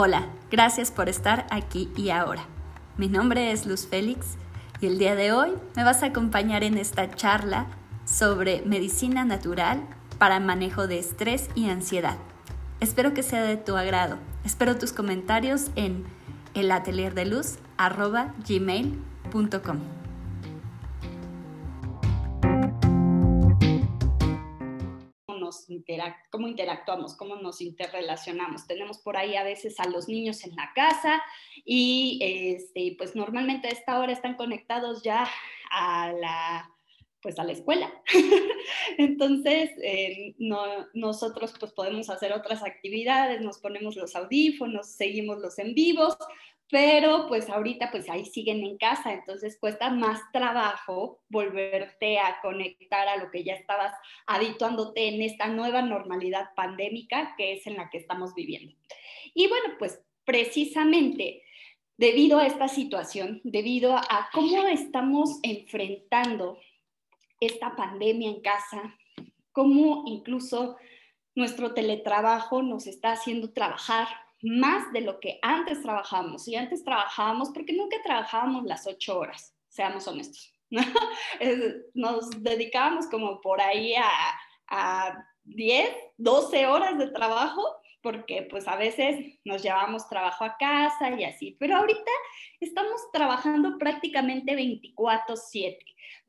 Hola, gracias por estar aquí y ahora. Mi nombre es Luz Félix y el día de hoy me vas a acompañar en esta charla sobre medicina natural para manejo de estrés y ansiedad. Espero que sea de tu agrado. Espero tus comentarios en cómo interactuamos, cómo nos interrelacionamos. Tenemos por ahí a veces a los niños en la casa y este, pues normalmente a esta hora están conectados ya a la pues a la escuela. Entonces, eh, no, nosotros pues podemos hacer otras actividades, nos ponemos los audífonos, seguimos los en vivos, pero pues ahorita pues ahí siguen en casa, entonces cuesta más trabajo volverte a conectar a lo que ya estabas habituándote en esta nueva normalidad pandémica que es en la que estamos viviendo. Y bueno, pues precisamente debido a esta situación, debido a cómo estamos enfrentando esta pandemia en casa, cómo incluso nuestro teletrabajo nos está haciendo trabajar más de lo que antes trabajábamos. Y antes trabajábamos porque nunca trabajábamos las ocho horas, seamos honestos. Nos dedicábamos como por ahí a, a 10, 12 horas de trabajo porque pues a veces nos llevamos trabajo a casa y así, pero ahorita estamos trabajando prácticamente 24/7.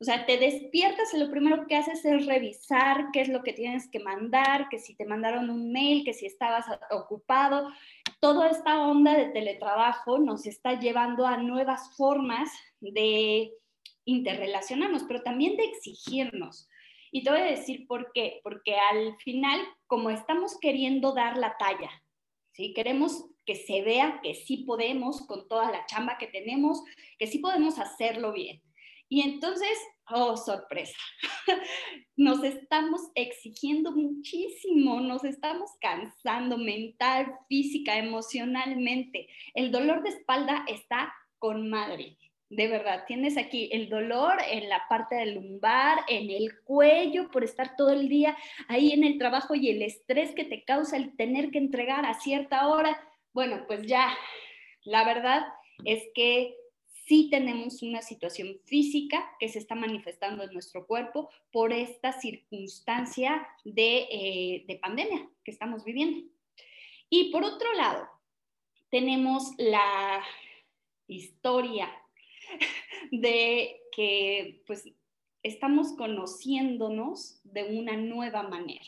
O sea, te despiertas y lo primero que haces es revisar qué es lo que tienes que mandar, que si te mandaron un mail, que si estabas ocupado. Toda esta onda de teletrabajo nos está llevando a nuevas formas de interrelacionarnos, pero también de exigirnos. Y te voy a decir por qué, porque al final, como estamos queriendo dar la talla, ¿sí? Queremos que se vea que sí podemos con toda la chamba que tenemos, que sí podemos hacerlo bien. Y entonces, oh, sorpresa, nos estamos exigiendo muchísimo, nos estamos cansando mental, física, emocionalmente. El dolor de espalda está con madre de verdad, tienes aquí el dolor en la parte del lumbar, en el cuello por estar todo el día ahí en el trabajo y el estrés que te causa el tener que entregar a cierta hora. Bueno, pues ya, la verdad es que sí tenemos una situación física que se está manifestando en nuestro cuerpo por esta circunstancia de, eh, de pandemia que estamos viviendo. Y por otro lado, tenemos la historia de que pues estamos conociéndonos de una nueva manera.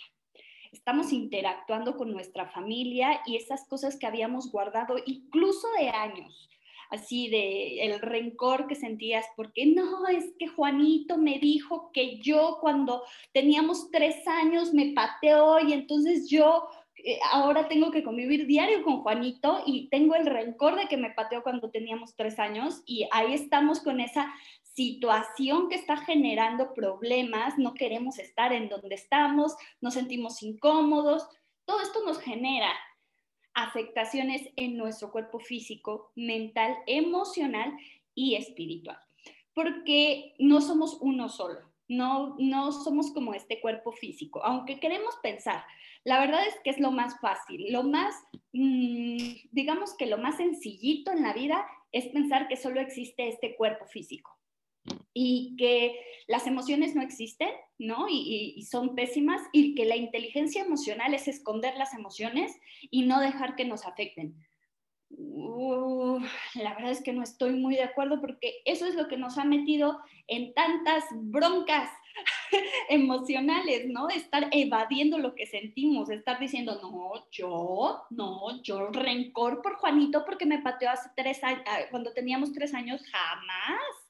Estamos interactuando con nuestra familia y esas cosas que habíamos guardado incluso de años, así de el rencor que sentías, porque no, es que Juanito me dijo que yo cuando teníamos tres años me pateó y entonces yo eh, ahora tengo que convivir diario con Juanito y tengo el rencor de que me pateó cuando teníamos tres años y ahí estamos con esa situación que está generando problemas, no queremos estar en donde estamos, nos sentimos incómodos, todo esto nos genera afectaciones en nuestro cuerpo físico, mental, emocional y espiritual, porque no somos uno solo no, no somos como este cuerpo físico, aunque queremos pensar. La verdad es que es lo más fácil, lo más, mm, digamos que lo más sencillito en la vida es pensar que solo existe este cuerpo físico y que las emociones no existen, ¿no? Y, son pésimas y que la inteligencia emocional es esconder las emociones y no dejar que nos afecten. La verdad es que no estoy muy de acuerdo porque eso es lo que nos ha metido en tantas broncas emocionales, ¿no? Estar evadiendo lo que sentimos, estar diciendo, no, yo, no, yo rencor por Juanito porque me pateó hace tres años, cuando teníamos tres años, jamás.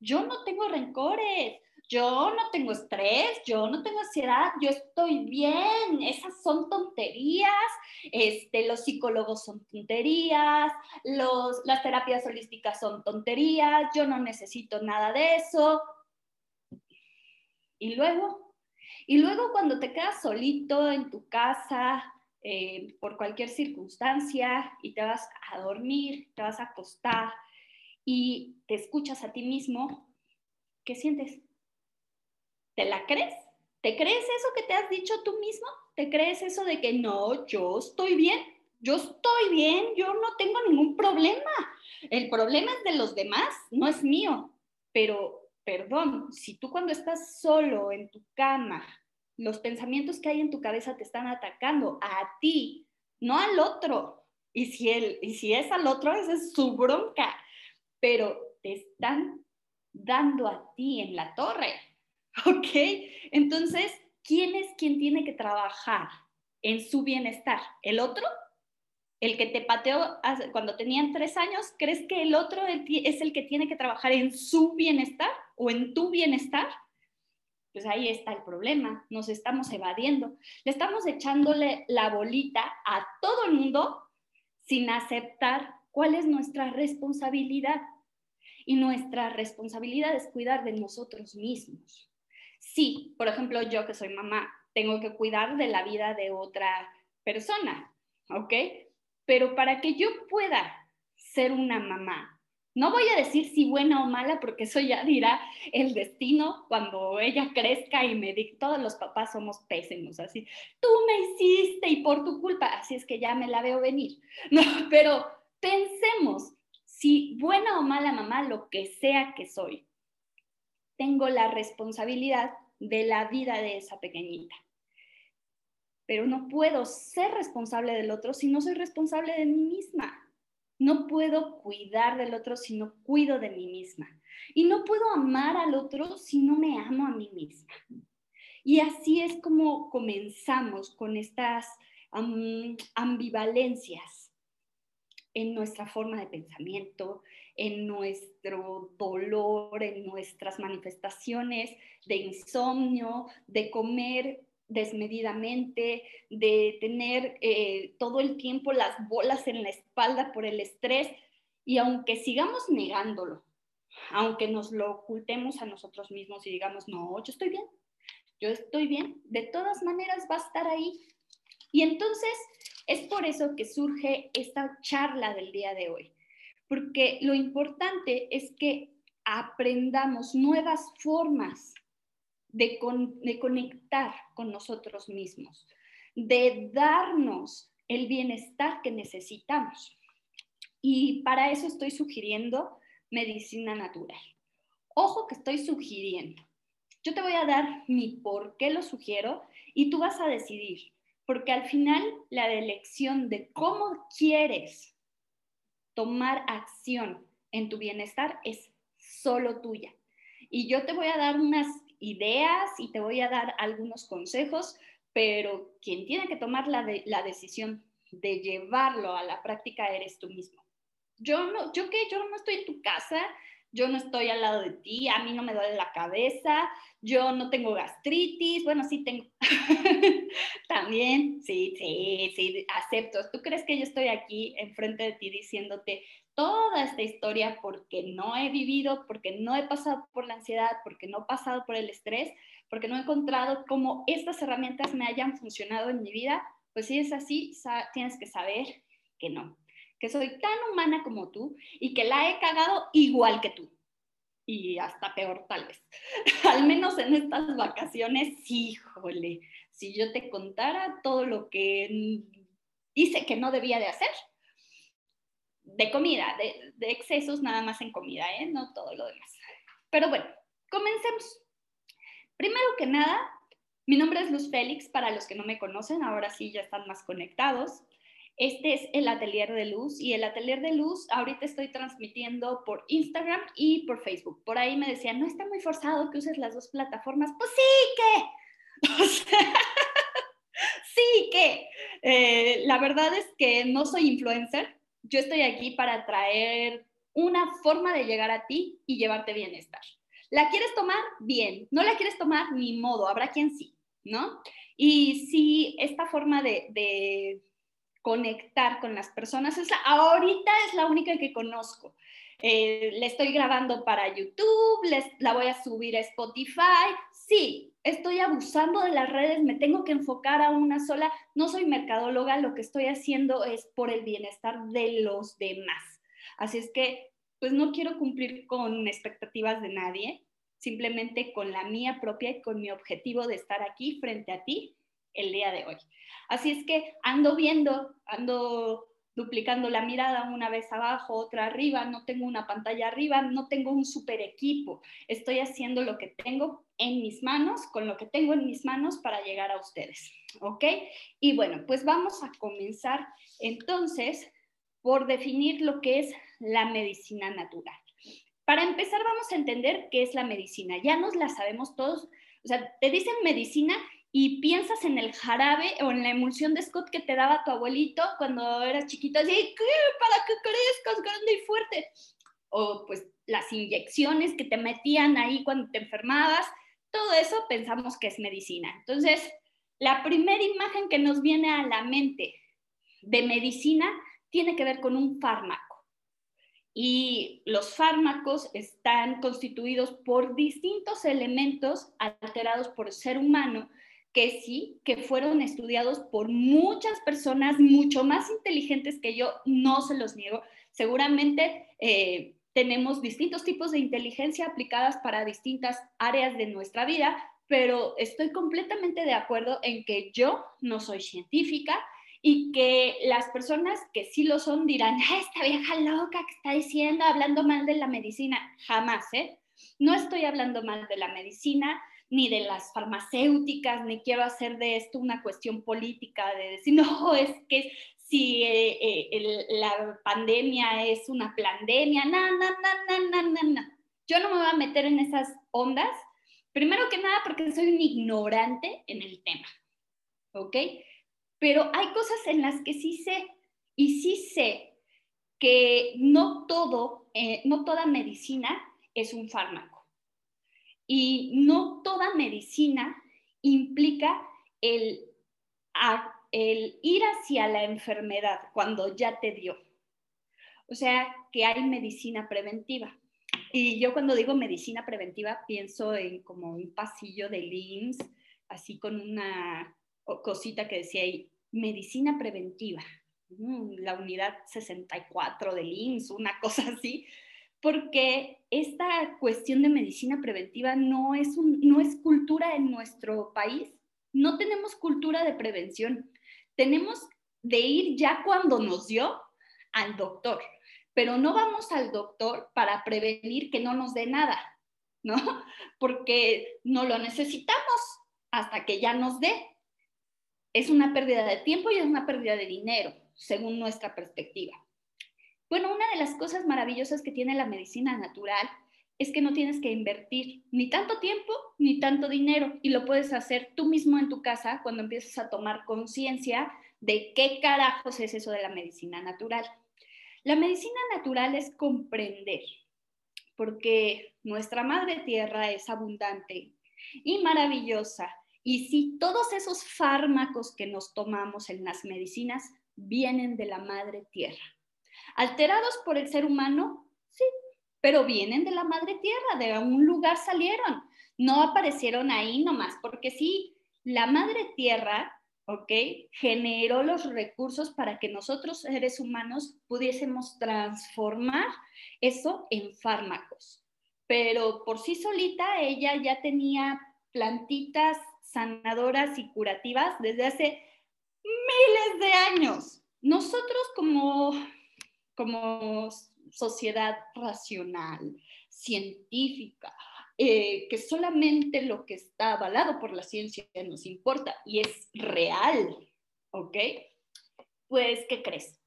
Yo no tengo rencores, yo no tengo estrés, yo no tengo ansiedad, yo estoy bien, esas son tonterías, este, los psicólogos son tonterías, los, las terapias holísticas son tonterías, yo no necesito nada de eso. Y luego, y luego cuando te quedas solito en tu casa, eh, por cualquier circunstancia, y te vas a dormir, te vas a acostar y te escuchas a ti mismo, ¿qué sientes? ¿Te la crees? ¿Te crees eso que te has dicho tú mismo? ¿Te crees eso de que no, yo estoy bien? yo estoy bien, yo no tengo ningún problema. El problema es de los demás, no es mío. Pero, perdón, si tú cuando estás solo en tu cama, los pensamientos que hay en tu cabeza te están atacando a ti, no al otro. Y si, él, y si es al otro, esa es su bronca. Pero te están dando a ti en la torre. ¿Ok? Entonces, ¿quién es quien tiene que trabajar en su bienestar? ¿El otro? ¿El que te pateó cuando tenían tres años? ¿Crees que el otro es el que tiene que trabajar en su bienestar o en tu bienestar? Pues ahí está el problema, nos estamos evadiendo, le estamos echándole la bolita a todo el mundo sin aceptar cuál es nuestra responsabilidad. Y nuestra responsabilidad es cuidar de nosotros mismos. Sí, por ejemplo, yo que soy mamá, tengo que cuidar de la vida de otra persona, ¿ok? Pero para que yo pueda ser una mamá, no voy a decir si buena o mala, porque eso ya dirá el destino cuando ella crezca y me diga, todos los papás somos pésimos, así, tú me hiciste y por tu culpa, así es que ya me la veo venir. No, pero pensemos, si buena o mala mamá, lo que sea que soy, tengo la responsabilidad de la vida de esa pequeñita. Pero no puedo ser responsable del otro si no soy responsable de mí misma. No puedo cuidar del otro si no cuido de mí misma. Y no puedo amar al otro si no me amo a mí misma. Y así es como comenzamos con estas ambivalencias en nuestra forma de pensamiento, en nuestro dolor, en nuestras manifestaciones de insomnio, de comer desmedidamente, de tener eh, todo el tiempo las bolas en la espalda por el estrés. Y aunque sigamos negándolo, aunque nos lo ocultemos a nosotros mismos y digamos, no, yo estoy bien, yo estoy bien, de todas maneras va a estar ahí. Y entonces es por eso que surge esta charla del día de hoy, porque lo importante es que aprendamos nuevas formas de, conectar con nosotros mismos, de darnos el bienestar que necesitamos. Y para eso estoy sugiriendo medicina natural. Ojo que estoy sugiriendo. Yo te voy a dar mi por qué lo sugiero y tú vas a decidir porque al final la elección de cómo quieres tomar acción en tu bienestar es solo tuya. Y yo te voy a dar unas ideas y te voy a dar algunos consejos, pero quien tiene que tomar la, la decisión de llevarlo a la práctica eres tú mismo. Yo no, yo que yo no estoy en tu casa, yo no estoy al lado de ti, a mí no me duele la cabeza, yo no tengo gastritis, bueno, sí tengo. También, sí, sí, sí, acepto. ¿Tú crees que yo estoy aquí enfrente de ti diciéndote toda esta historia porque no he vivido, porque no he pasado por la ansiedad, porque no he pasado por el estrés, porque no he encontrado cómo estas herramientas me hayan funcionado en mi vida? Pues si es así, tienes que saber que no que soy tan humana como tú y que la he cagado igual que tú. Y hasta peor tal vez. Al menos en estas vacaciones, híjole, si yo te contara todo lo que hice que no debía de hacer, de comida, de, excesos nada más en comida, ¿eh? no todo lo demás. Pero bueno, comencemos. Primero que nada, mi nombre es Luz Félix, para los que no me conocen, ahora sí ya están más conectados. Este es el Atelier de Luz y el Atelier de Luz ahorita estoy transmitiendo por Instagram y por Facebook. Por ahí me decían, no está muy forzado que uses las dos plataformas. Pues sí que, sí que. Eh, la verdad es que no soy influencer. Yo estoy aquí para traer una forma de llegar a ti y llevarte bienestar. ¿La quieres tomar? Bien. ¿No la quieres tomar? Ni modo. Habrá quien sí, ¿no? Y si esta forma de conectar con las personas. Es ahorita es la única que conozco. Eh, le estoy grabando para YouTube, les, la voy a subir a Spotify. Sí, estoy abusando de las redes, me tengo que enfocar a una sola. No soy mercadóloga, lo que estoy haciendo es por el bienestar de los demás. Así es que, pues no quiero cumplir con expectativas de nadie, simplemente con la mía propia y con mi objetivo de estar aquí frente a ti el día de hoy. Así es que ando viendo, ando duplicando la mirada una vez abajo, otra arriba, no tengo una pantalla arriba, no tengo un super equipo, estoy haciendo lo que tengo en mis manos, con lo que tengo en mis manos para llegar a ustedes, ¿ok? Y bueno, pues vamos a comenzar entonces por definir lo que es la medicina natural. Para empezar, vamos a entender qué es la medicina. Ya nos la sabemos todos. O sea, te dicen medicina y piensas en el jarabe o en la emulsión de Scott que te daba tu abuelito cuando eras chiquito, así. Para que crezcas grande y fuerte. O pues las inyecciones que te metían ahí cuando te enfermabas, todo eso pensamos que es medicina. Entonces, la primera imagen que nos viene a la mente de medicina tiene que ver con un fármaco. Y los fármacos están constituidos por distintos elementos alterados por el ser humano que sí, que fueron estudiados por muchas personas mucho más inteligentes que yo, no se los niego. Seguramente eh, tenemos distintos tipos de inteligencia aplicadas para distintas áreas de nuestra vida, pero estoy completamente de acuerdo en que yo no soy científica y que las personas que sí lo son dirán, esta vieja loca que está diciendo, hablando mal de la medicina. Jamás, ¿eh? No estoy hablando mal de la medicina, ni de las farmacéuticas, ni quiero hacer de esto una cuestión política de decir, no, es que si eh, eh, la pandemia es una pandemia, no, no, no, no, no, no. Yo no me voy a meter en esas ondas, primero que nada porque soy un ignorante en el tema, ¿ok? Pero hay cosas en las que sí sé, y sí sé que no todo, eh, no toda medicina es un fármaco. Y no toda medicina implica el, el ir hacia la enfermedad cuando ya te dio. O sea, que hay medicina preventiva. Y yo cuando digo medicina preventiva pienso en como un pasillo de LIMS, así con una cosita que decía ahí, medicina preventiva, mm, la unidad 64 de LIMS, una cosa así, porque esta cuestión de medicina preventiva no es, no es cultura en nuestro país. No tenemos cultura de prevención. Tenemos de ir ya cuando nos dio al doctor, pero no vamos al doctor para prevenir que no nos dé nada, ¿no? Porque no lo necesitamos hasta que ya nos dé. Es una pérdida de tiempo y es una pérdida de dinero, según nuestra perspectiva. Bueno, una de las cosas maravillosas que tiene la medicina natural es que no tienes que invertir ni tanto tiempo ni tanto dinero y lo puedes hacer tú mismo en tu casa cuando empiezas a tomar conciencia de qué carajos es eso de la medicina natural. La medicina natural es comprender, porque nuestra madre tierra es abundante y maravillosa. Y si todos esos fármacos que nos tomamos en las medicinas vienen de la madre tierra. ¿Alterados por el ser humano? Sí, pero vienen de la madre tierra, de un lugar salieron, no aparecieron ahí nomás, porque sí, la madre tierra, ¿ok? Generó los recursos para que nosotros, seres humanos, pudiésemos transformar eso en fármacos. Pero por sí solita ella ya tenía plantitas sanadoras y curativas desde hace miles de años. Nosotros como como sociedad racional, científica, eh, que solamente lo que está avalado por la ciencia nos importa y es real, ¿ok? Pues, ¿qué crees?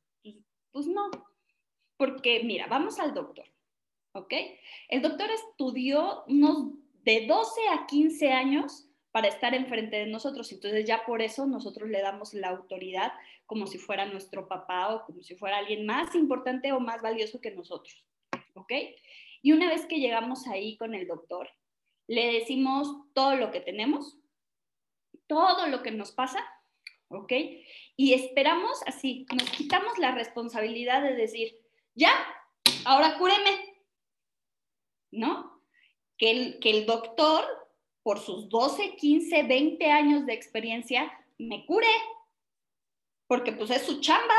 Pues no, porque mira, vamos al doctor, ¿ok? El doctor estudió unos de 12 a 15 años para estar enfrente de nosotros. Entonces ya por eso nosotros le damos la autoridad como si fuera nuestro papá o como si fuera alguien más importante o más valioso que nosotros. ¿Ok? Y una vez que llegamos ahí con el doctor, le decimos todo lo que tenemos, todo lo que nos pasa, ¿ok? Y esperamos así, nos quitamos la responsabilidad de decir, ya, ahora cúreme, ¿no? Que el, que el doctor por sus 12, 15, 20 años de experiencia, me cure, porque pues es su chamba.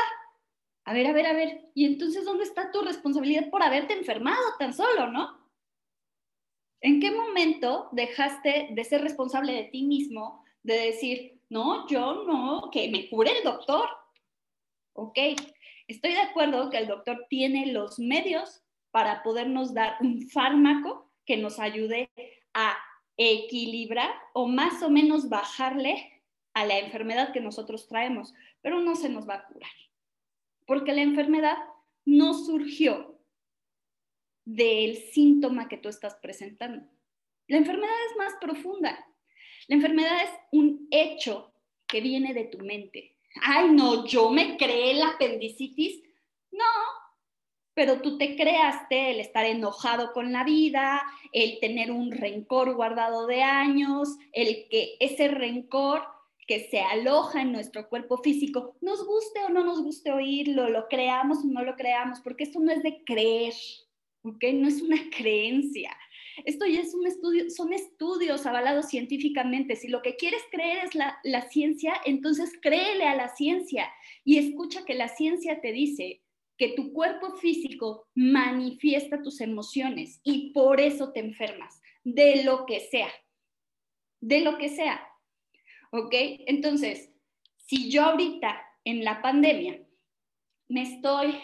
A ver, a ver, a ver, y entonces, ¿dónde está tu responsabilidad por haberte enfermado tan solo, no? ¿En qué momento dejaste de ser responsable de ti mismo, de decir, no, yo no, que me cure el doctor. Ok, estoy de acuerdo que el doctor tiene los medios para podernos dar un fármaco que nos ayude a equilibrar o más o menos bajarle a la enfermedad que nosotros traemos, pero no se nos va a curar, porque la enfermedad no surgió del síntoma que tú estás presentando. La enfermedad es más profunda. La enfermedad es un hecho que viene de tu mente. Ay, no, yo me creé la apendicitis. No, pero tú te creaste el estar enojado con la vida, el tener un rencor guardado de años, el que ese rencor que se aloja en nuestro cuerpo físico, nos guste o no nos guste oírlo, lo creamos o no lo creamos, porque esto no es de creer, ¿ok? No es una creencia. Esto ya es un estudio, son estudios avalados científicamente. Si lo que quieres creer es la, la ciencia, entonces créele a la ciencia y escucha que la ciencia te dice que tu cuerpo físico manifiesta tus emociones y por eso te enfermas, de lo que sea, de lo que sea. ¿Ok? Entonces, si yo ahorita en la pandemia me estoy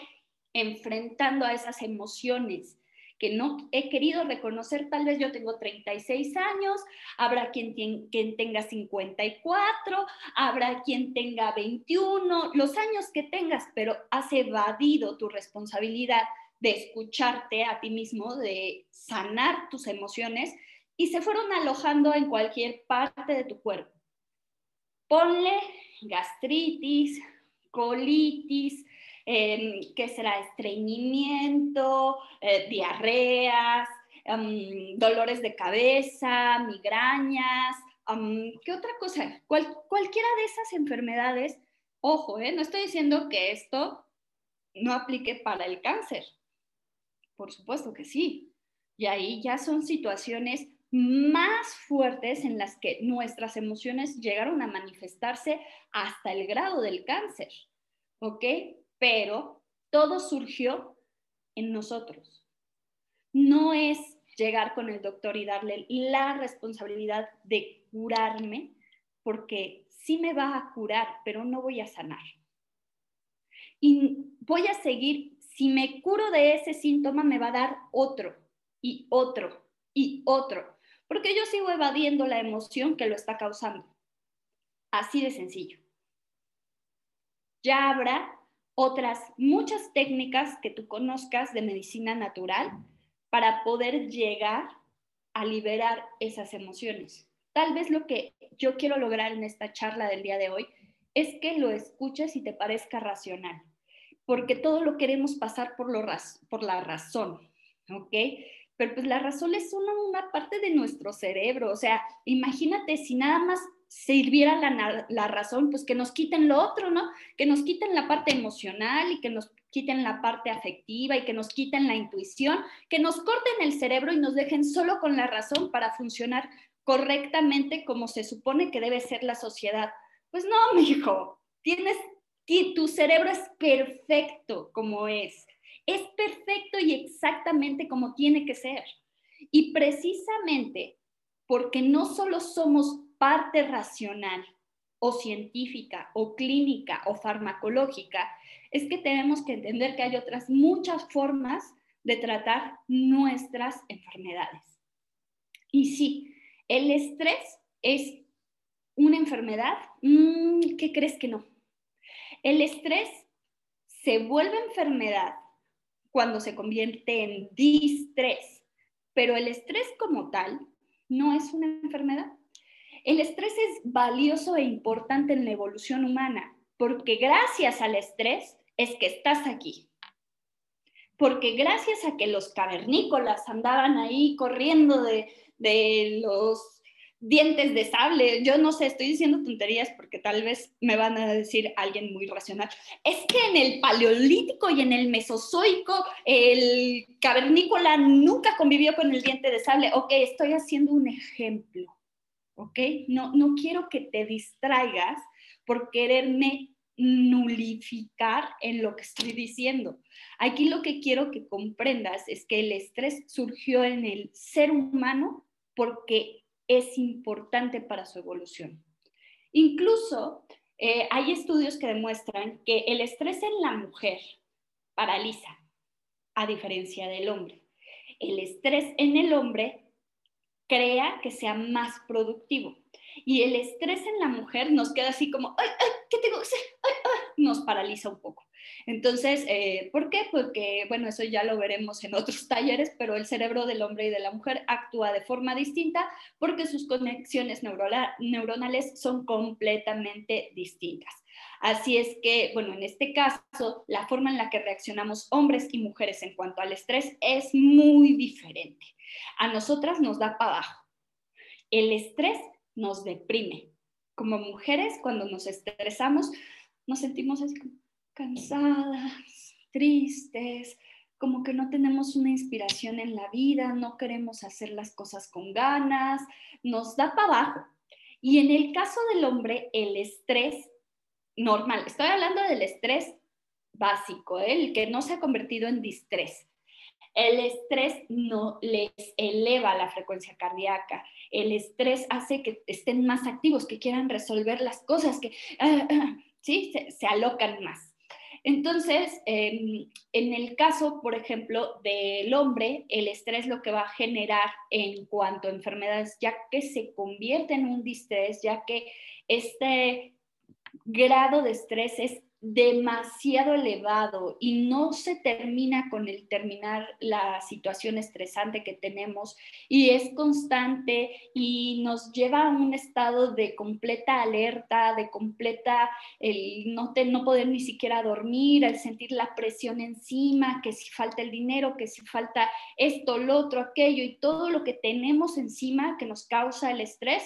enfrentando a esas emociones que no he querido reconocer, tal vez yo tengo 36 años, habrá quien, quien, tenga 54, habrá quien tenga 21, los años que tengas, pero has evadido tu responsabilidad de escucharte a ti mismo, de sanar tus emociones y se fueron alojando en cualquier parte de tu cuerpo. Ponle gastritis, colitis, eh, ¿qué será? Estreñimiento, eh, diarreas, em, dolores de cabeza, migrañas, em, ¿qué otra cosa? cualquiera de esas enfermedades, ojo, eh, no estoy diciendo que esto no aplique para el cáncer. Por supuesto que sí. Y ahí ya son situaciones más fuertes en las que nuestras emociones llegaron a manifestarse hasta el grado del cáncer, ¿ok? Pero todo surgió en nosotros. No es llegar con el doctor y darle la responsabilidad de curarme, porque sí me va a curar, pero no voy a sanar. Y voy a seguir, si me curo de ese síntoma, me va a dar otro y otro y otro porque yo sigo evadiendo la emoción que lo está causando. Así de sencillo. Ya habrá otras muchas técnicas que tú conozcas de medicina natural para poder llegar a liberar esas emociones. Tal vez lo que yo quiero lograr en esta charla del día de hoy es que lo escuches y te parezca racional, porque todo lo queremos pasar por, lo por la razón, ¿ok? pero pues la razón es una, una parte de nuestro cerebro, o sea, imagínate si nada más sirviera la, la, razón, pues que nos quiten lo otro, ¿no? Que nos quiten la parte emocional y que nos quiten la parte afectiva y que nos quiten la intuición, que nos corten el cerebro y nos dejen solo con la razón para funcionar correctamente como se supone que debe ser la sociedad. Pues no, mi hijo, tienes, tu cerebro es perfecto como es es perfecto y exactamente como tiene que ser. Y precisamente porque no solo somos parte racional o científica o clínica o farmacológica, es que tenemos que entender que hay otras muchas formas de tratar nuestras enfermedades. Y sí, el estrés es una enfermedad. Mm, ¿Qué crees que no? El estrés se vuelve enfermedad cuando se convierte en distrés. Pero el estrés como tal no es una enfermedad. El estrés es valioso e importante en la evolución humana porque gracias al estrés es que estás aquí. Porque gracias a que los cavernícolas andaban ahí corriendo de, de los dientes de sable, yo no sé, estoy diciendo tonterías porque tal vez me van a decir alguien muy racional. Es que en el paleolítico y en el mesozoico el cavernícola nunca convivió con el diente de sable. Ok, estoy haciendo un ejemplo. Ok, no, quiero que te distraigas por quererme nulificar en lo que estoy diciendo. Aquí lo que quiero que comprendas es que el estrés surgió en el ser humano porque es importante para su evolución. Incluso eh, hay estudios que demuestran que el estrés en la mujer paraliza, a diferencia del hombre. El estrés en el hombre crea que sea más productivo. Y el estrés en la mujer nos queda así como, ay, ay, ¿qué tengo que hacer? Ay, ay, nos paraliza un poco. Entonces, eh, ¿por qué? Porque, bueno, eso ya lo veremos en otros talleres, pero el cerebro del hombre y de la mujer actúa de forma distinta porque sus conexiones neuronales son completamente distintas. Así es que, bueno, en este caso, la forma en la que reaccionamos hombres y mujeres en cuanto al estrés es muy diferente. A nosotras nos da para abajo. El estrés nos deprime. Como mujeres, cuando nos estresamos, nos sentimos así como cansadas, tristes, como que no tenemos una inspiración en la vida, no queremos hacer las cosas con ganas, nos da para abajo. Y en el caso del hombre, el estrés normal, estoy hablando del estrés básico, ¿eh? el que no se ha convertido en distrés. El estrés no les eleva la frecuencia cardíaca. El estrés hace que estén más activos, que quieran resolver las cosas, que ah, ah, ¿sí? se alocan más. Entonces, em, en el caso, por ejemplo, del hombre, el estrés lo que va a generar en cuanto a enfermedades, ya que se convierte en un distrés, ya que este grado de estrés es demasiado elevado y no se termina con el terminar la situación estresante que tenemos y es constante y nos lleva a un estado de completa alerta, de completa, el no, no poder ni siquiera dormir, el sentir la presión encima, que si falta el dinero, que si falta esto, lo otro, aquello y todo lo que tenemos encima que nos causa el estrés,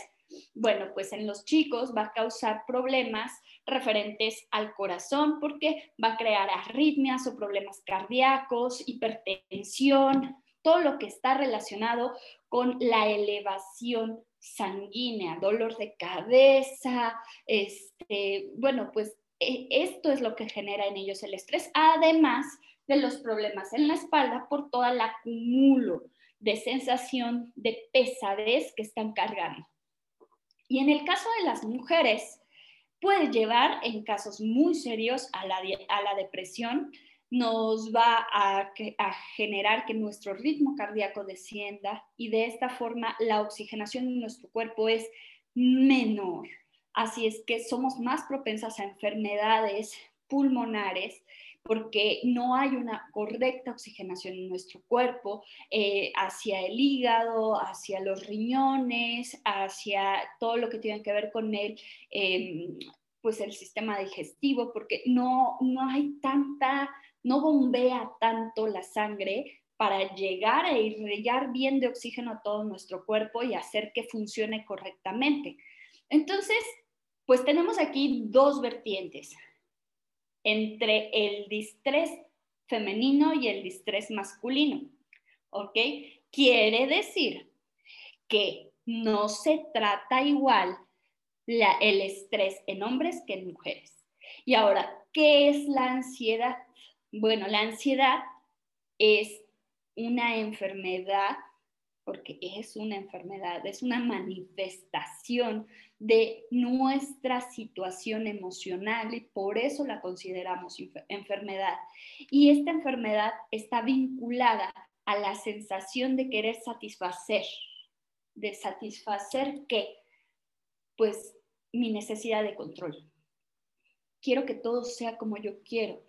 bueno, pues en los chicos va a causar problemas referentes al corazón porque va a crear arritmias o problemas cardíacos, hipertensión, todo lo que está relacionado con la elevación sanguínea, dolor de cabeza, este, bueno, pues e, esto es lo que genera en ellos el estrés, además de los problemas en la espalda por todo el acumulo de sensación de pesadez que están cargando. Y en el caso de las mujeres, puede llevar en casos muy serios a la, a la depresión, nos va a, a, generar que nuestro ritmo cardíaco descienda y de esta forma la oxigenación en nuestro cuerpo es menor. Así es que somos más propensas a enfermedades pulmonares porque no hay una correcta oxigenación en nuestro cuerpo eh, hacia el hígado, hacia los riñones, hacia todo lo que tiene que ver con el, em, pues el sistema digestivo, porque no, no hay tanta, no bombea tanto la sangre para llegar a irrigar bien de oxígeno a todo nuestro cuerpo y hacer que funcione correctamente. Entonces, pues tenemos aquí dos vertientes entre el distrés femenino y el distrés masculino. ¿Ok? Quiere decir que no se trata igual el estrés en hombres que en mujeres. Y ahora, ¿qué es la ansiedad? Bueno, la ansiedad es una enfermedad, porque es una enfermedad, es una manifestación de nuestra situación emocional y por eso la consideramos enfermedad. Y esta enfermedad está vinculada a la sensación de querer satisfacer, de satisfacer qué? Pues mi necesidad de control. Quiero que todo sea como yo quiero,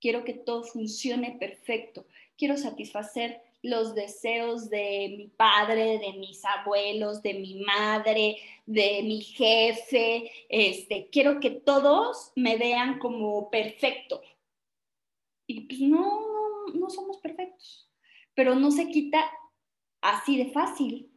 quiero que todo funcione perfecto, quiero satisfacer los deseos de mi padre, de mis abuelos, de mi madre, de mi jefe. Este, quiero que todos me vean como perfecto. Y pues no, no somos perfectos, pero no se quita así de fácil.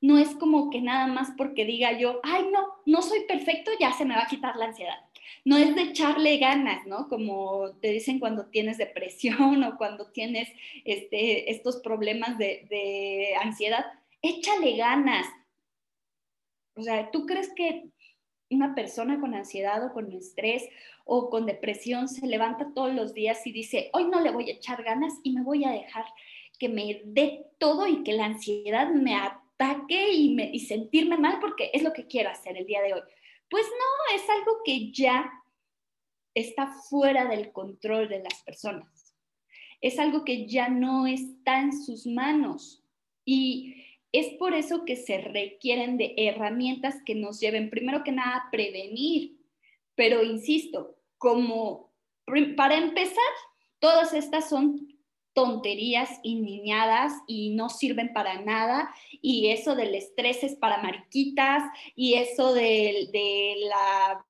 No es como que nada más porque diga yo, ay, no, no soy perfecto, ya se me va a quitar la ansiedad no es de echarle ganas, ¿no? Como te dicen cuando tienes depresión o cuando tienes este, estos problemas de, de ansiedad, échale ganas. O sea, ¿tú crees que una persona con ansiedad o con estrés o con depresión se levanta todos los días y dice, hoy no le voy a echar ganas y me voy a dejar que me dé todo y que la ansiedad me ataque y, me, y sentirme mal porque es lo que quiero hacer el día de hoy? Pues no, es algo que ya está fuera del control de las personas. Es algo que ya no está en sus manos. Y es por eso que se requieren de herramientas que nos lleven, primero que nada, a prevenir. Pero insisto, como para empezar, todas estas son tonterías y niñadas y no sirven para nada y eso del estrés es para mariquitas y eso de, de la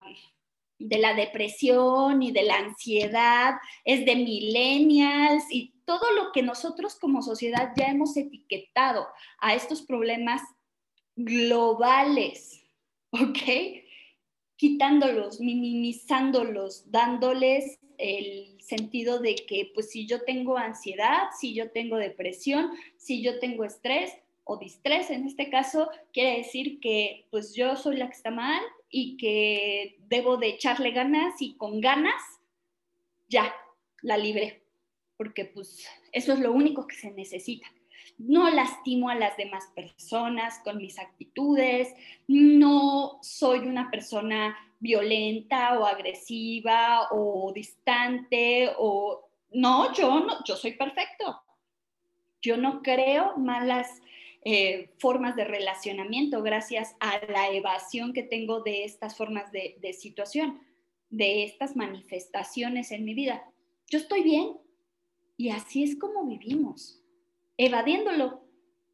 de la depresión y de la ansiedad, es de millennials y todo lo que nosotros como sociedad ya hemos etiquetado a estos problemas globales, ¿ok? Quitándolos, minimizándolos, dándoles el sentido de que, pues si yo tengo ansiedad, si yo tengo depresión, si yo tengo estrés o distrés, en este caso, quiere decir que pues yo soy la que está mal y que debo de echarle ganas y con ganas, ya, la libre, porque pues eso es lo único que se necesita. No lastimo a las demás personas con mis actitudes, no soy una persona violenta o agresiva o distante o no, yo no, yo soy perfecto. Yo no creo malas eh, formas de relacionamiento gracias a la evasión que tengo de estas formas de, de situación, de estas manifestaciones en mi vida. Yo estoy bien y así es como vivimos, evadiéndolo,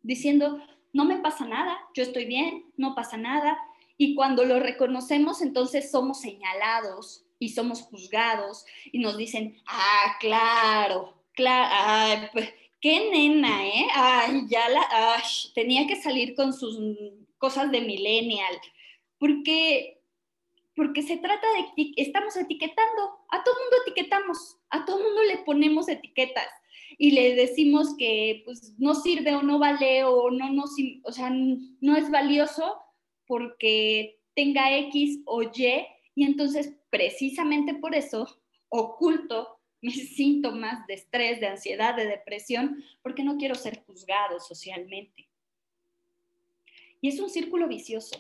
diciendo, no me pasa nada, yo estoy bien, no pasa nada. Y cuando lo reconocemos, entonces somos señalados y somos juzgados y nos dicen, ah, claro, claro, pues, qué nena, ¿eh? Ay, ya la, ay, tenía que salir con sus cosas de millennial, porque, porque se trata de, estamos etiquetando, a todo mundo etiquetamos, a todo mundo le ponemos etiquetas y le decimos que pues no sirve o no vale o no, no, o sea, no es valioso porque tenga X o Y y entonces precisamente por eso oculto mis síntomas de estrés, de ansiedad, de depresión, porque no quiero ser juzgado socialmente. Y es un círculo vicioso.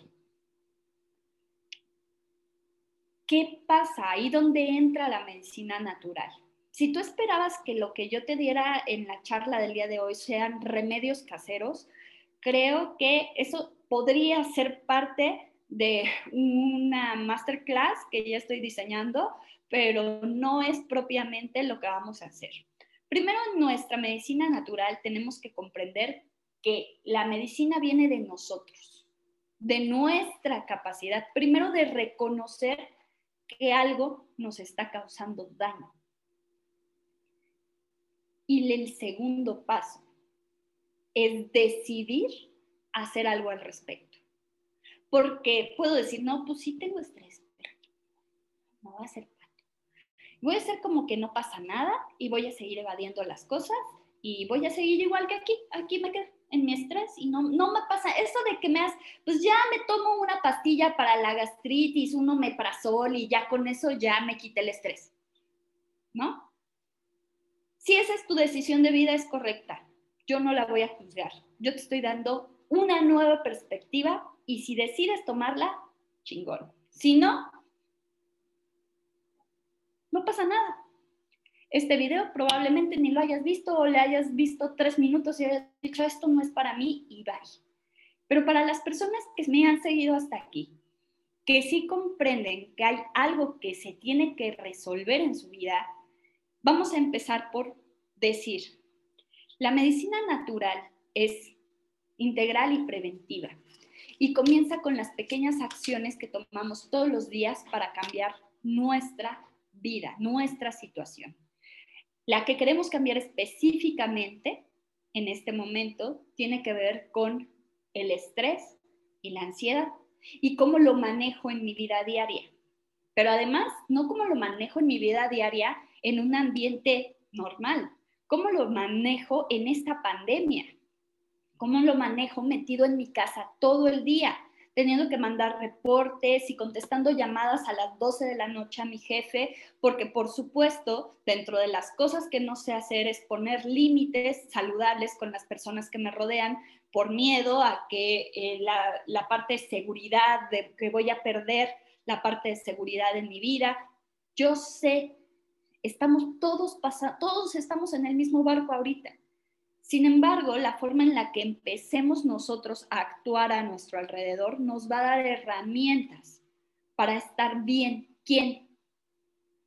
¿Qué pasa ahí donde entra la medicina natural? Si tú esperabas que lo que yo te diera en la charla del día de hoy sean remedios caseros, creo que eso podría ser parte de una masterclass que ya estoy diseñando pero no es propiamente lo que vamos a hacer. Primero, en nuestra medicina natural tenemos que comprender que la medicina viene de nosotros, de nuestra capacidad, primero de reconocer que algo nos está causando daño. Y el segundo paso es decidir hacer algo al respecto. Porque puedo decir, no, pues sí tengo estrés, pero no va a ser voy a hacer como que no pasa nada y voy a seguir evadiendo las cosas y voy a seguir igual que aquí, aquí me quedo en mi estrés y no, no me pasa eso de que me has, pues ya me tomo una pastilla para la gastritis, un omeprazol y ya con eso ya me quité el estrés, ¿no? Si esa es tu decisión de vida, es correcta. Yo no la voy a juzgar. Yo te estoy dando una nueva perspectiva y si decides tomarla, chingón. Si no, no pasa nada. Este video probablemente ni lo hayas visto o le hayas visto tres minutos y hayas dicho esto no es para mí y bye. Pero para las personas que me han seguido hasta aquí, que sí comprenden que hay algo que se tiene que resolver en su vida, vamos a empezar por decir, la medicina natural es integral y preventiva y comienza con las pequeñas acciones que tomamos todos los días para cambiar nuestra vida, nuestra situación. La que queremos cambiar específicamente en este momento tiene que ver con el estrés y la ansiedad y cómo lo manejo en mi vida diaria. Pero además, no cómo lo manejo en mi vida diaria en un ambiente normal, cómo lo manejo en esta pandemia, cómo lo manejo metido en mi casa todo el día, teniendo que mandar reportes y contestando llamadas a las 12 de la noche a mi jefe, porque por supuesto, dentro de las cosas que no sé hacer es poner límites saludables con las personas que me rodean por miedo a que eh, la, parte de seguridad, de que voy a perder la parte de seguridad en mi vida. Yo sé, estamos todos pasando, todos estamos en el mismo barco ahorita. Sin embargo, la forma en la que empecemos nosotros a actuar a nuestro alrededor nos va a dar herramientas para estar bien. ¿Quién?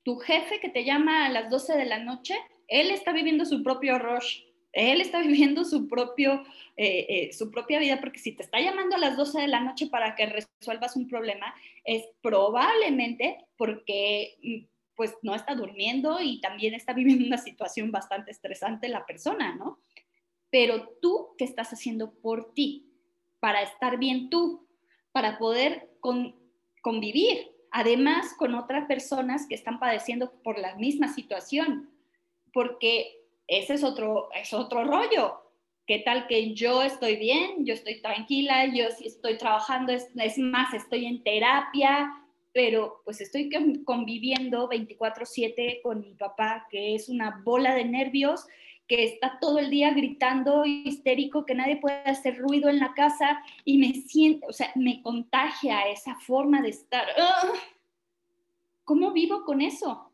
¿Tu jefe que te llama a las 12 de la noche? Él está viviendo su propio rush. Él está viviendo su, propio, eh, eh, su propia vida, porque si te está llamando a las 12 de la noche para que resuelvas un problema, es probablemente porque mm, pues no está durmiendo y también está viviendo una situación bastante estresante la persona, ¿no? Pero tú, ¿qué estás haciendo por ti? Para estar bien tú, para poder convivir, además con otras personas que están padeciendo por la misma situación, porque ese es otro, es otro rollo. ¿Qué tal que yo estoy bien, yo estoy tranquila, yo sí estoy trabajando, es, es más, estoy en terapia, pero pues estoy conviviendo 24/7 con mi papá, que es una bola de nervios que está todo el día gritando histérico, que nadie puede hacer ruido en la casa y me siento, o sea, me contagia esa forma de estar. ¿Cómo vivo con eso?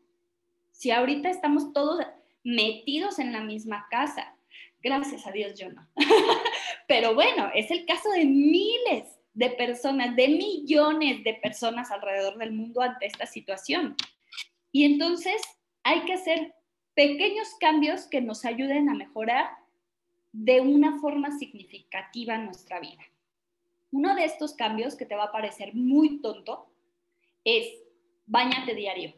Si ahorita estamos todos metidos en la misma casa. Gracias a Dios yo no. Pero bueno, es el caso de miles de personas, de millones de personas alrededor del mundo ante esta situación. Y entonces hay que hacer pequeños cambios que nos ayuden a mejorar de una forma significativa nuestra vida. Uno de estos cambios que te va a parecer muy tonto es bañate diario.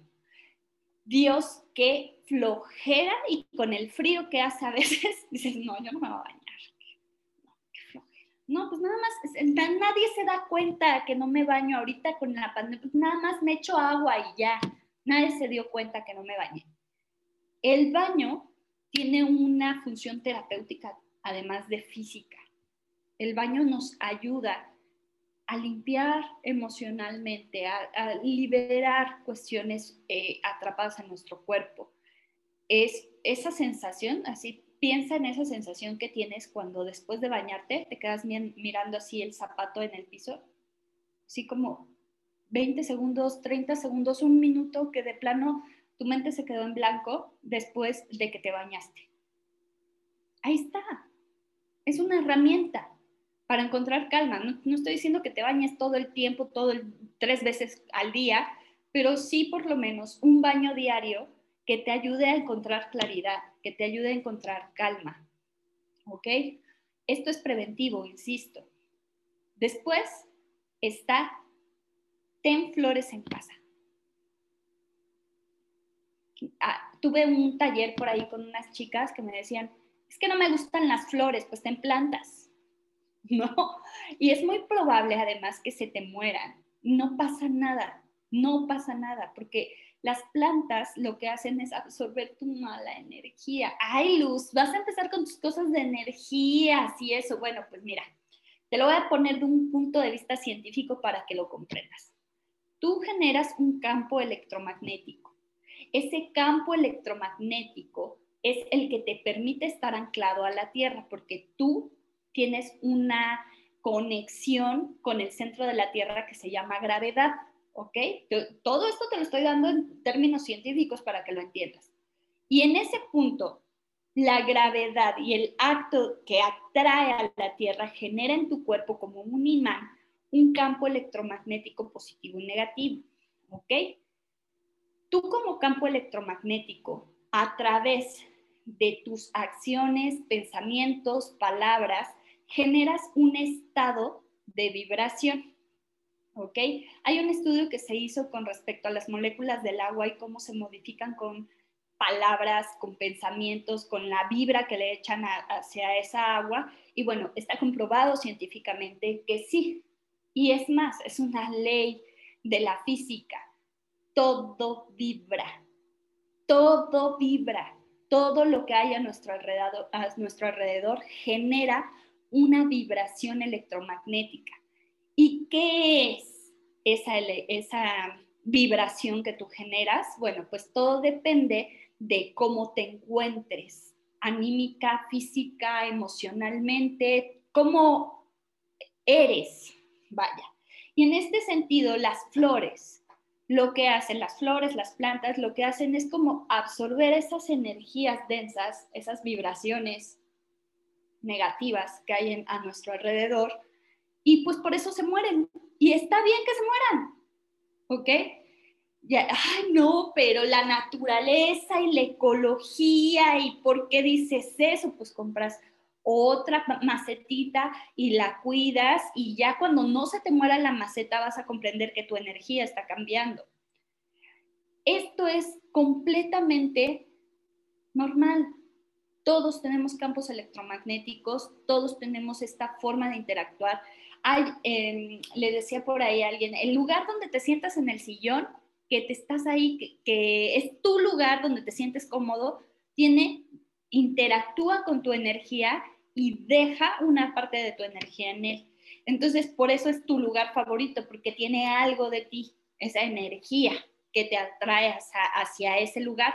Dios, qué flojera y con el frío que hace a veces dices, no, yo no me voy a bañar. No. No, pues nada más, nadie se da cuenta que no me baño ahorita con la pandemia, pues nada más me echo agua y ya. Nadie se dio cuenta que no me bañé. El baño tiene una función terapéutica, además de física. El baño nos ayuda a limpiar emocionalmente, a, liberar cuestiones eh, atrapadas en nuestro cuerpo. Es esa sensación, así piensa en esa sensación que tienes cuando después de bañarte te quedas mirando así el zapato en el piso, así como 20 segundos, 30 segundos, un minuto que de plano tu mente se quedó en blanco después de que te bañaste. Ahí está. Es una herramienta para encontrar calma. No, estoy diciendo que te bañes todo el tiempo, todo tres veces al día, pero sí por lo menos un baño diario que te ayude a encontrar claridad, que te ayude a encontrar calma. ¿Ok? Esto es preventivo, insisto. Después está, ten flores en casa. Ah, tuve un taller por ahí con unas chicas que me decían, es que no me gustan las flores, pues ten plantas, ¿no? Y es muy probable además que se te mueran. No pasa nada, no pasa nada, porque las plantas lo que hacen es absorber tu mala energía. Ay, Luz, vas a empezar con tus cosas de energías y eso. Bueno, pues mira, te lo voy a poner de un punto de vista científico para que lo comprendas. Tú generas un campo electromagnético ese campo electromagnético es el que te permite estar anclado a la Tierra, porque tú tienes una conexión con el centro de la Tierra que se llama gravedad, ¿ok? Todo esto te lo estoy dando en términos científicos para que lo entiendas. Y en ese punto, la gravedad y el acto que atrae a la Tierra genera en tu cuerpo como un imán un campo electromagnético positivo y negativo, ¿ok? Tú como campo electromagnético, a través de tus acciones, pensamientos, palabras, generas un estado de vibración. ¿Ok? Hay un estudio que se hizo con respecto a las moléculas del agua y cómo se modifican con palabras, con pensamientos, con la vibra que le echan hacia esa agua. Y bueno, está comprobado científicamente que sí. Y es más, es una ley de la física todo vibra, todo vibra, todo lo que hay a nuestro alrededor, a nuestro alrededor genera una vibración electromagnética. ¿Y qué es esa, esa vibración que tú generas? Bueno, pues todo depende de cómo te encuentres, anímica, física, emocionalmente, cómo eres, vaya. Y en este sentido, las flores lo que hacen las flores, las plantas, lo que hacen es como absorber esas energías densas, esas vibraciones negativas que hay a nuestro alrededor y pues por eso se mueren. Y está bien que se mueran, ¿ok? Ya, ay, no, pero la naturaleza y la ecología, ¿y por qué dices eso? Pues compras otra macetita y la cuidas y ya cuando no se te muera la maceta vas a comprender que tu energía está cambiando. Esto es completamente normal. Todos tenemos campos electromagnéticos, todos tenemos esta forma de interactuar. Hay, em, le decía por ahí alguien, el lugar donde te sientas en el sillón, que te estás ahí, que es tu lugar donde te sientes cómodo, tiene interactúa con tu energía y deja una parte de tu energía en él. Entonces, por eso es tu lugar favorito, porque tiene algo de ti, esa energía que te atrae hacia, ese lugar.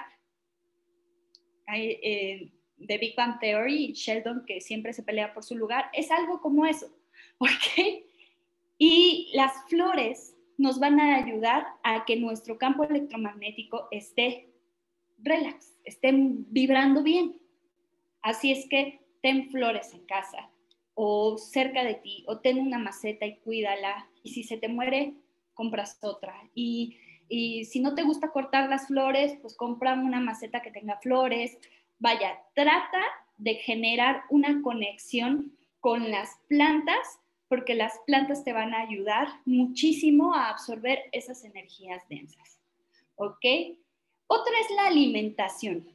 Hay, eh, de Big Bang Theory, Sheldon, que siempre se pelea por su lugar, es algo como eso, ¿ok? Y las flores nos van a ayudar a que nuestro campo electromagnético esté relax, esté vibrando bien. Así es que ten flores en casa o cerca de ti, o ten una maceta y cuídala. Y si se te muere, compras otra. Y, y si no te gusta cortar las flores, pues compra una maceta que tenga flores. Vaya, trata de generar una conexión con las plantas, porque las plantas te van a ayudar muchísimo a absorber esas energías densas. ¿Ok? Otra es la alimentación.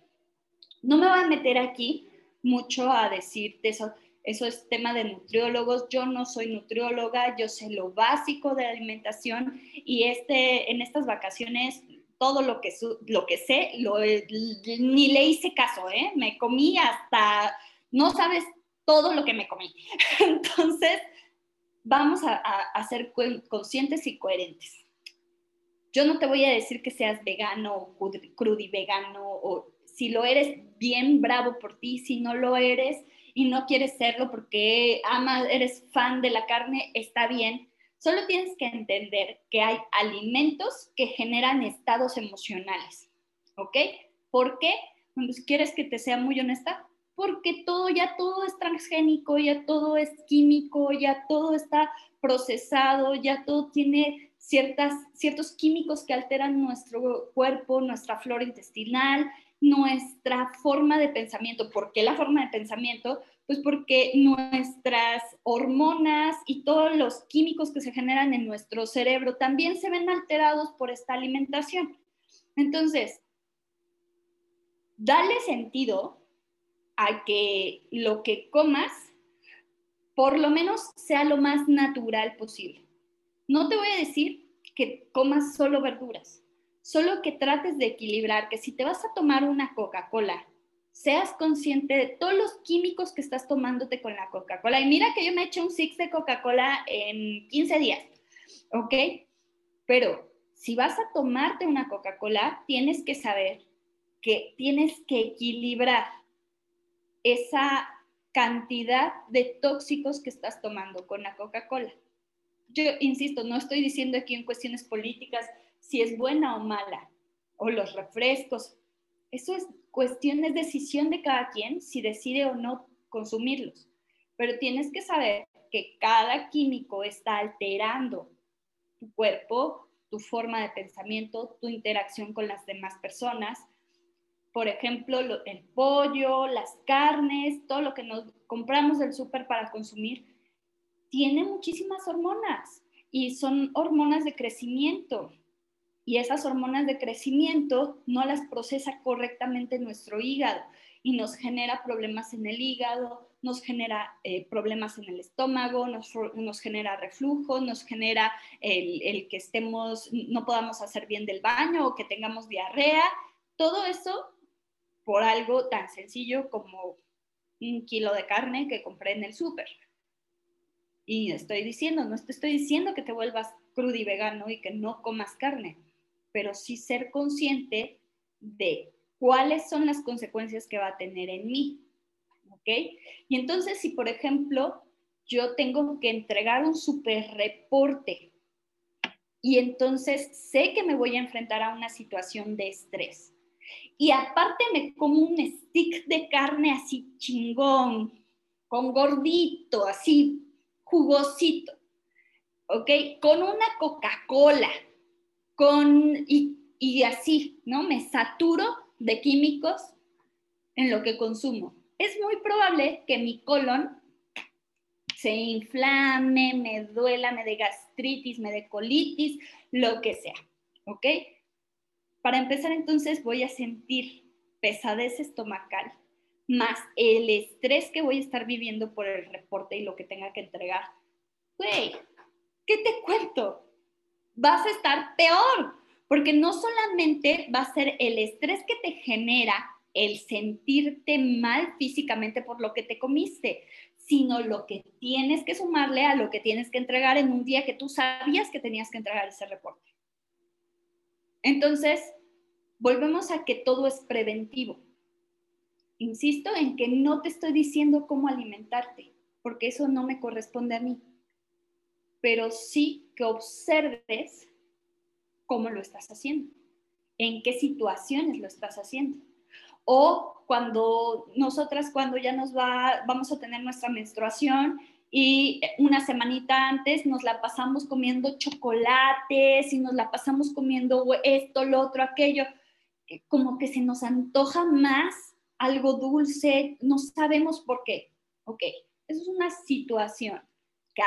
No me voy a meter aquí mucho a decirte eso. Eso es tema de nutriólogos. Yo no soy nutrióloga, yo sé lo básico de alimentación y este, en estas vacaciones todo lo que, lo que sé, ni le hice caso, ¿eh? Me comí hasta, no sabes todo lo que me comí. Entonces, vamos a, a, ser conscientes y coherentes. Yo no te voy a decir que seas vegano o crudivegano o si lo eres, bien bravo por ti, si no lo eres y no quieres serlo porque amas, eres fan de la carne, está bien. Solo tienes que entender que hay alimentos que generan estados emocionales, ¿ok? ¿Por qué? si quieres que te sea muy honesta, porque todo, ya todo es transgénico, ya todo es químico, ya todo está procesado, ya todo tiene ciertas, ciertos químicos que alteran nuestro cuerpo, nuestra flora intestinal, nuestra forma de pensamiento. ¿Por qué la forma de pensamiento? Pues porque nuestras hormonas y todos los químicos que se generan en nuestro cerebro también se ven alterados por esta alimentación. Entonces, dale sentido a que lo que comas por lo menos sea lo más natural posible. No te voy a decir que comas solo verduras solo que trates de equilibrar, que si te vas a tomar una Coca-Cola, seas consciente de todos los químicos que estás tomándote con la Coca-Cola. Y mira que yo me eché un six de Coca-Cola en 15 días, ¿ok? Pero si vas a tomarte una Coca-Cola, tienes que saber que tienes que equilibrar esa cantidad de tóxicos que estás tomando con la Coca-Cola. Yo insisto, no estoy diciendo aquí en cuestiones políticas, si es buena o mala, o los refrescos. Eso es cuestión, es decisión de cada quien si decide o no consumirlos. Pero tienes que saber que cada químico está alterando tu cuerpo, tu forma de pensamiento, tu interacción con las demás personas. Por ejemplo, el pollo, las carnes, todo lo que nos compramos del súper para consumir, tiene muchísimas hormonas y son hormonas de crecimiento y esas hormonas de crecimiento no las procesa correctamente nuestro hígado y nos genera problemas en el hígado, nos genera eh, problemas en el estómago, nos, genera reflujo, nos genera el, el, que estemos, no podamos hacer bien del baño o que tengamos diarrea. Todo eso por algo tan sencillo como un kilo de carne que compré en el súper. Y estoy diciendo, no te estoy diciendo que te vuelvas crudo y vegano y que no comas carne pero sí ser consciente de cuáles son las consecuencias que va a tener en mí. ¿Ok? Y entonces, si por ejemplo yo tengo que entregar un super reporte y entonces sé que me voy a enfrentar a una situación de estrés. Y aparte me como un stick de carne así chingón, con gordito, así jugosito, ¿ok? Con una Coca-Cola, con, y, y así, ¿no? Me saturo de químicos en lo que consumo. Es muy probable que mi colon se inflame, me duela, me dé gastritis, me dé colitis, lo que sea, ¿ok? Para empezar entonces voy a sentir pesadez estomacal, más el estrés que voy a estar viviendo por el reporte y lo que tenga que entregar. Güey, ¿qué te cuento? Vas a estar peor, porque no solamente va a ser el estrés que te genera el sentirte mal físicamente por lo que te comiste, sino lo que tienes que sumarle a lo que tienes que entregar en un día que tú sabías que tenías que entregar ese reporte. Entonces, volvemos a que todo es preventivo. Insisto en que no te estoy diciendo cómo alimentarte, porque eso no me corresponde a mí, pero sí que observes cómo lo estás haciendo, en qué situaciones lo estás haciendo o cuando nosotras, cuando ya nos va, vamos a tener nuestra menstruación y una semanita antes nos la pasamos comiendo chocolates y nos la pasamos comiendo esto, lo otro, aquello, como que se nos antoja más algo dulce, no sabemos por qué. Ok, eso es una situación que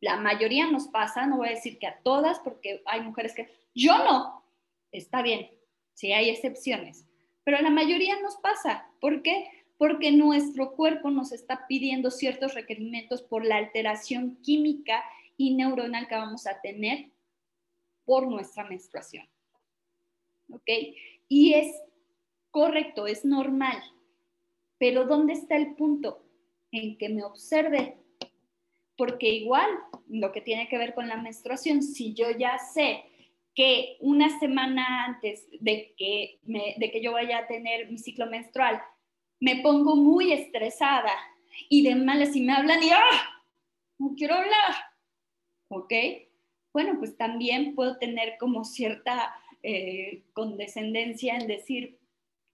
la mayoría nos pasa, no voy a decir que a todas, porque hay mujeres que yo no, está bien, sí hay excepciones, pero la mayoría nos pasa. ¿Por qué? Porque nuestro cuerpo nos está pidiendo ciertos requerimientos por la alteración química y neuronal que vamos a tener por nuestra menstruación. ¿Ok? Y es correcto, es normal. Pero ¿dónde está el punto? En que me observe. Porque igual, lo que tiene que ver con la menstruación, si yo ya sé que una semana antes de que, de que yo vaya a tener mi ciclo menstrual, me pongo muy estresada y de malas y me hablan y ¡ah! No quiero hablar. ¿Ok? Bueno, pues también puedo tener como cierta eh, condescendencia en decir,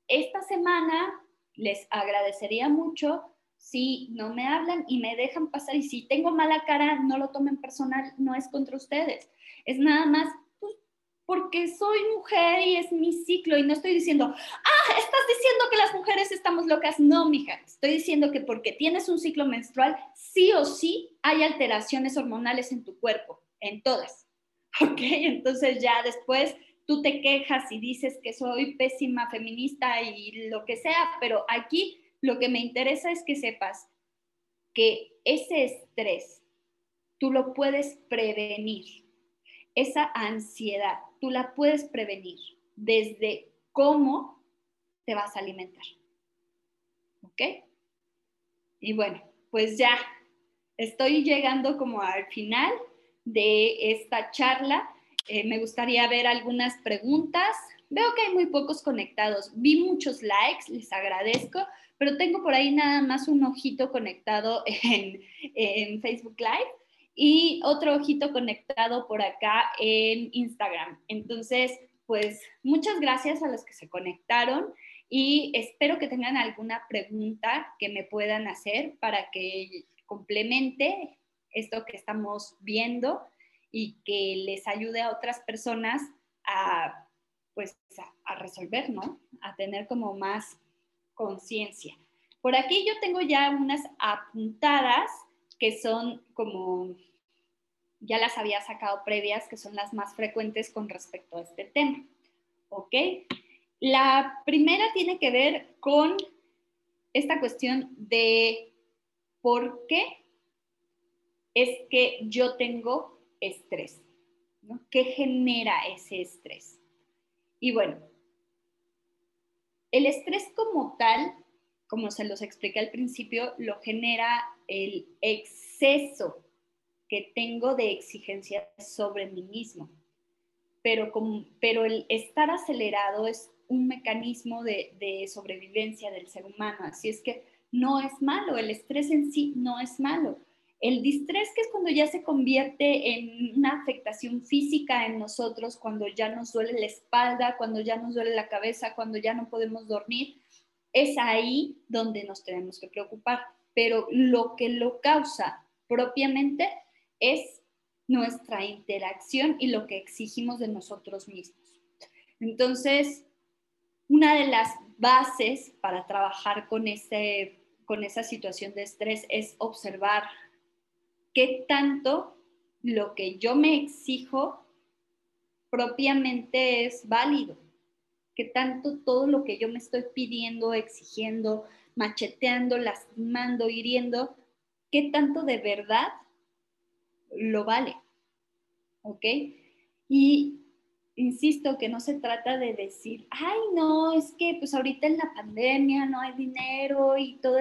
esta semana les agradecería mucho si no me hablan y me dejan pasar y si tengo mala cara, no lo tomen personal, no es contra ustedes. Es nada más porque soy mujer y es mi ciclo y no estoy diciendo, ah, estás diciendo que las mujeres estamos locas. No, mija, estoy diciendo que porque tienes un ciclo menstrual, sí o sí hay alteraciones hormonales en tu cuerpo, en todas. ¿Ok? Entonces ya después tú te quejas y dices que soy pésima feminista y lo que sea, pero aquí lo que me interesa es que sepas que ese estrés tú lo puedes prevenir esa ansiedad, tú la puedes prevenir desde cómo te vas a alimentar. ¿Ok? Y bueno, pues ya estoy llegando como al final de esta charla. Eh, me gustaría ver algunas preguntas. Veo que hay muy pocos conectados. Vi muchos likes, les agradezco, pero tengo por ahí nada más un ojito conectado en, Facebook Live y otro ojito conectado por acá en Instagram. Entonces, pues muchas gracias a los que se conectaron y espero que tengan alguna pregunta que me puedan hacer para que complemente esto que estamos viendo y que les ayude a otras personas a pues a, resolver, ¿no? A tener como más conciencia. Por aquí yo tengo ya unas apuntadas que son como ya las había sacado previas, que son las más frecuentes con respecto a este tema. ¿Ok? La primera tiene que ver con esta cuestión de por qué es que yo tengo estrés. ¿no? ¿Qué genera ese estrés? Y bueno, el estrés como tal, como se los expliqué al principio, lo genera el exceso que tengo de exigencia sobre mí mismo. Pero, pero el estar acelerado es un mecanismo de, de sobrevivencia del ser humano, así es que no es malo, el estrés en sí no es malo. El distrés, que es cuando ya se convierte en una afectación física en nosotros, cuando ya nos duele la espalda, cuando ya nos duele la cabeza, cuando ya no podemos dormir, es ahí donde nos tenemos que preocupar. Pero lo que lo causa propiamente es nuestra interacción y lo que exigimos de nosotros mismos. Entonces, una de las bases para trabajar con, con esa situación de estrés es observar qué tanto lo que yo me exijo propiamente es válido, qué tanto todo lo que yo me estoy pidiendo, exigiendo, macheteando, lastimando, hiriendo, qué tanto de verdad lo vale. ¿Ok? Y insisto que no se trata de decir, ay, no, es que pues ahorita en la pandemia no hay dinero y todo,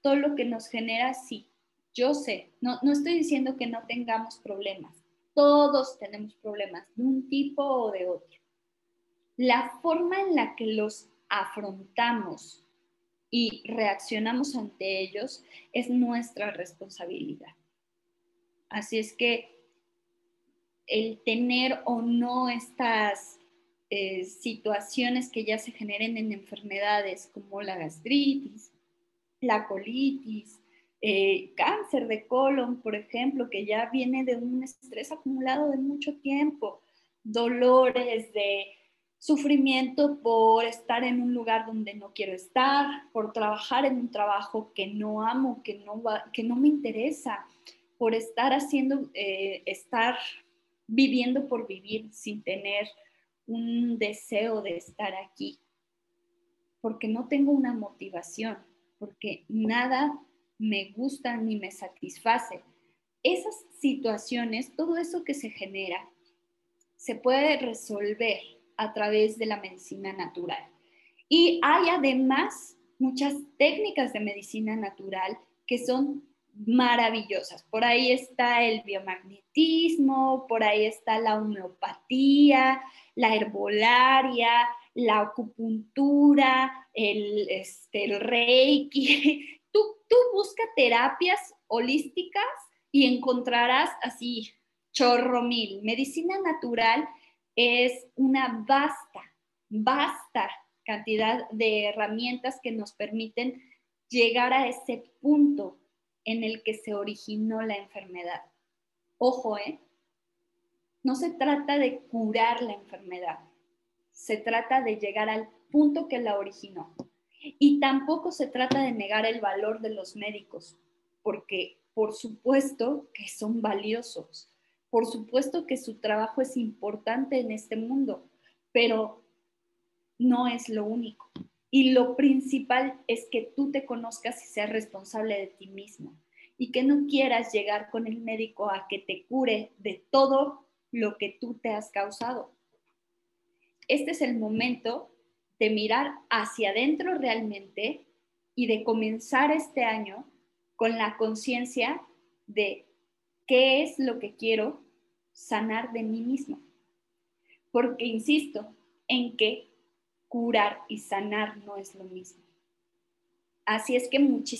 todo lo que nos genera, sí, yo sé, no, no estoy diciendo que no tengamos problemas, todos tenemos problemas de un tipo o de otro. La forma en la que los afrontamos y reaccionamos ante ellos es nuestra responsabilidad. Así es que el tener o no estas eh, situaciones que ya se generen en enfermedades como la gastritis, la colitis, eh, cáncer de colon, por ejemplo, que ya viene de un estrés acumulado de mucho tiempo, dolores de sufrimiento por estar en un lugar donde no quiero estar, por trabajar en un trabajo que no amo, que no, que no me interesa, por estar haciendo, eh, estar viviendo por vivir sin tener un deseo de estar aquí, porque no tengo una motivación, porque nada me gusta ni me satisface. Esas situaciones, todo eso que se genera, se puede resolver a través de la medicina natural. Y hay además muchas técnicas de medicina natural que son maravillosas. Por ahí está el biomagnetismo, por ahí está la homeopatía, la herbolaria, la acupuntura, el, este, el reiki. Tú, busca terapias holísticas y encontrarás así chorro mil. Medicina natural es una vasta, vasta cantidad de herramientas que nos permiten llegar a ese punto en el que se originó la enfermedad. Ojo, ¿eh? No se trata de curar la enfermedad, se trata de llegar al punto que la originó. Y tampoco se trata de negar el valor de los médicos, porque por supuesto que son valiosos, por supuesto que su trabajo es importante en este mundo, pero no es lo único. Y lo principal es que tú te conozcas y seas responsable de ti mismo y que no quieras llegar con el médico a que te cure de todo lo que tú te has causado. Este es el momento de mirar hacia adentro realmente y de comenzar este año con la conciencia de qué es lo que quiero sanar de mí mismo. Porque insisto en que curar y sanar no es lo mismo. Así es que muchísimas